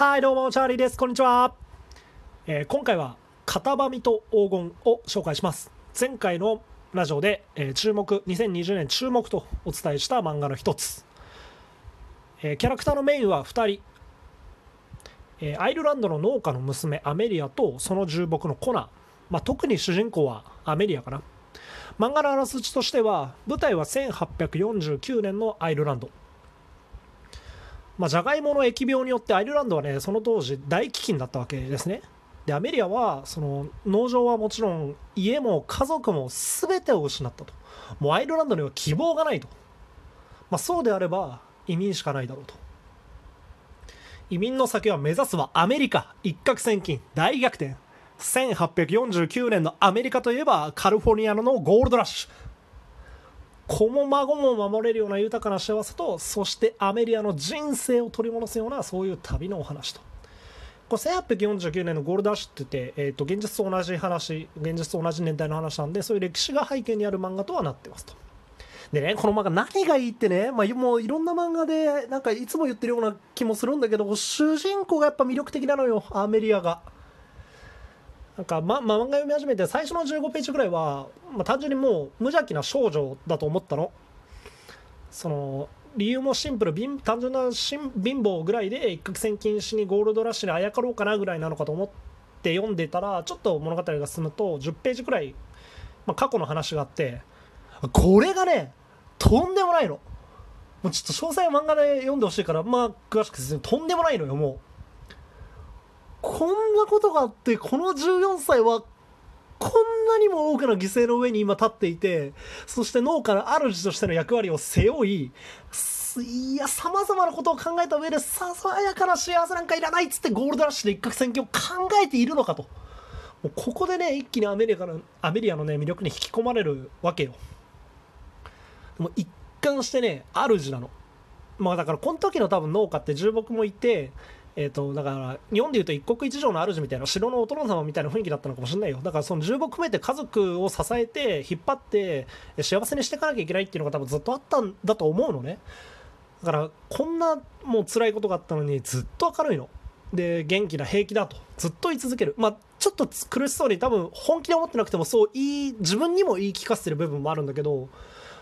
はいどうもチャーリーです。こんにちは、えー今回は「片ばみと黄金」を紹介します。前回のラジオで、えー注目2020年注目とお伝えした漫画の一つ、えーキャラクターのメインは2人、えアイルランドの農家の娘アメリアとその重木のコナ、まあ、特に主人公はアメリアかな。漫画のあらすじとしては舞台は1849年のアイルランド。まあ、じゃがいもの疫病によってアイルランドはねその当時大飢饉だったわけですね。でアメリアはその農場はもちろん家も家族も全てを失ったと。もうアイルランドには希望がないと、まあ、そうであれば移民しかないだろうと。移民の先は目指すはアメリカ。一攫千金。大逆転。1849年のアメリカといえばカリフォルニアのゴールドラッシュ。子も孫も守れるような豊かな幸せとそしてアメリアの人生を取り戻すようなそういう旅のお話とこれ1849年のゴールドラッシュって言って、えー、と現実と同じ話現実と同じ年代の話なんでそういう歴史が背景にある漫画とはなってますとでねこの漫画何がいいってね、まあ、もういろんな漫画でなんかいつも言ってるような気もするんだけど主人公がやっぱ魅力的なのよアメリアが。なんか、ま、漫画読み始めて最初の15ページぐらいは、まあ、単純にもう無邪気な少女だと思ったの。その理由もシンプル貧単純な貧乏ぐらいで一攫千金しにゴールドラッシュにあやかろうかなぐらいなのかと思って読んでたらちょっと物語が進むと10ページぐらい、まあ、過去の話があってこれがねとんでもないの。もうちょっと詳細は漫画で読んでほしいからまあ詳しく説明とんでもないのよもう。こんなことがあってこの14歳はこんなにも多くの犠牲の上に今立っていてそして農家の主としての役割を背負いいやさまざまなことを考えた上でささやかな幸せなんかいらないっつってゴールドラッシュで一攫千金を考えているのかと。もうここでね一気にアメリカのアメリアのね魅力に引き込まれるわけよ。もう一貫してね主なの。まあだからこの時の多分農家って重木もいてえー、とだから日本でいうと一国一城の主みたいな城のお殿様みたいな雰囲気だったのかもしれないよ。だからその重木含めて家族を支えて引っ張って幸せにしていかなきゃいけないっていうのが多分ずっとあったんだと思うのね。だからこんなもう辛いことがあったのにずっと明るいの。で元気だ平気だと。ずっと言い続ける。まあちょっと苦しそうに多分本気で思ってなくてもそう言い自分にも言い聞かせてる部分もあるんだけど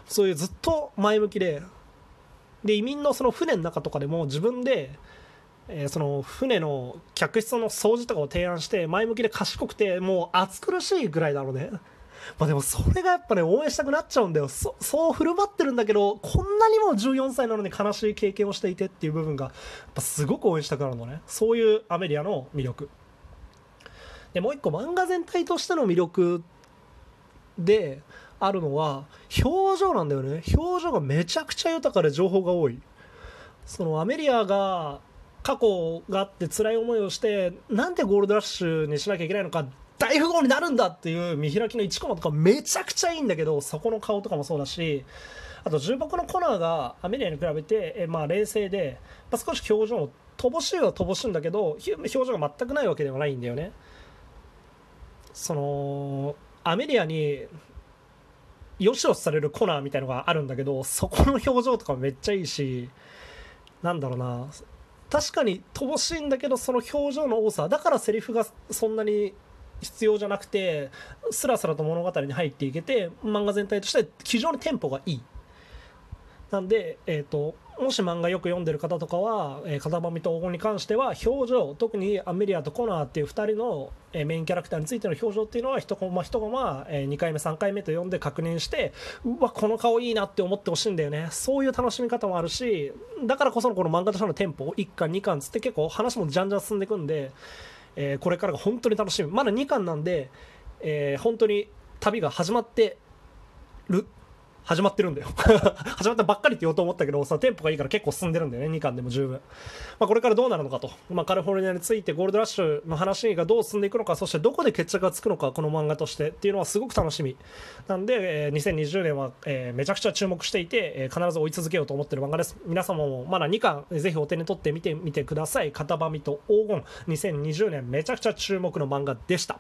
そういうずっと前向きでで移民のその船の中とかでも自分でえーその船の客室の掃除とかを提案して前向きで賢くてもう暑苦しいぐらいだろうね。まあでもそれがやっぱね応援したくなっちゃうんだよそそう振る舞ってるんだけどこんなにも14歳なのに悲しい経験をしていてっていう部分がやっぱすごく応援したくなるのね。そういうアメリアの魅力。でもう一個漫画全体としての魅力であるのは表情なんだよね。表情がめちゃくちゃ豊かで情報が多い。そのアメリアが過去があって辛い思いをしてなんでゴールドラッシュにしなきゃいけないのか大富豪になるんだっていう見開きの1コマとかめちゃくちゃいいんだけどそこの顔とかもそうだしあと重箱のコナーがアメリアに比べて、えまあ、冷静で、まあ、少し表情も乏しいは乏しいんだけど表情が全くないわけではないんだよね。そのアメリアによしよしされるコナーみたいのがあるんだけどそこの表情とかめっちゃいいしなんだろうな確かに乏しいんだけどその表情の多さだからセリフがそんなに必要じゃなくてスラスラと物語に入っていけて漫画全体として非常にテンポがいい。なんで、えー、ともし漫画よく読んでる方とかは、えー、片ばみと黄金に関しては表情特にアメリアとコナーっていう2人の、えーメインキャラクターについての表情っていうのは一コマ一コマ、え2回目3回目と読んで確認してうわこの顔いいなって思ってほしいんだよね。そういう楽しみ方もあるしだからこそのこの漫画としてのテンポ1巻2巻つって結構話もじゃんじゃん進んでいくんで、えーこれからが本当に楽しみ。まだ2巻なんで、えー本当に旅が始まってる始まってるんだよ。始まったばっかりって言おうと思ったけどさテンポがいいから結構進んでるんだよね。2巻でも十分、まあ、これからどうなるのかと、まあ、カリフォルニアについてゴールドラッシュの話がどう進んでいくのかそしてどこで決着がつくのかこの漫画として。っていうのはすごく楽しみ。なんで、えー2020年は、えーめちゃくちゃ注目していて、えー必ず追い続けようと思ってる漫画です。皆様もまだ2巻ぜひお手に取って見てみてください。片ばみと黄金。2020年めちゃくちゃ注目の漫画でした。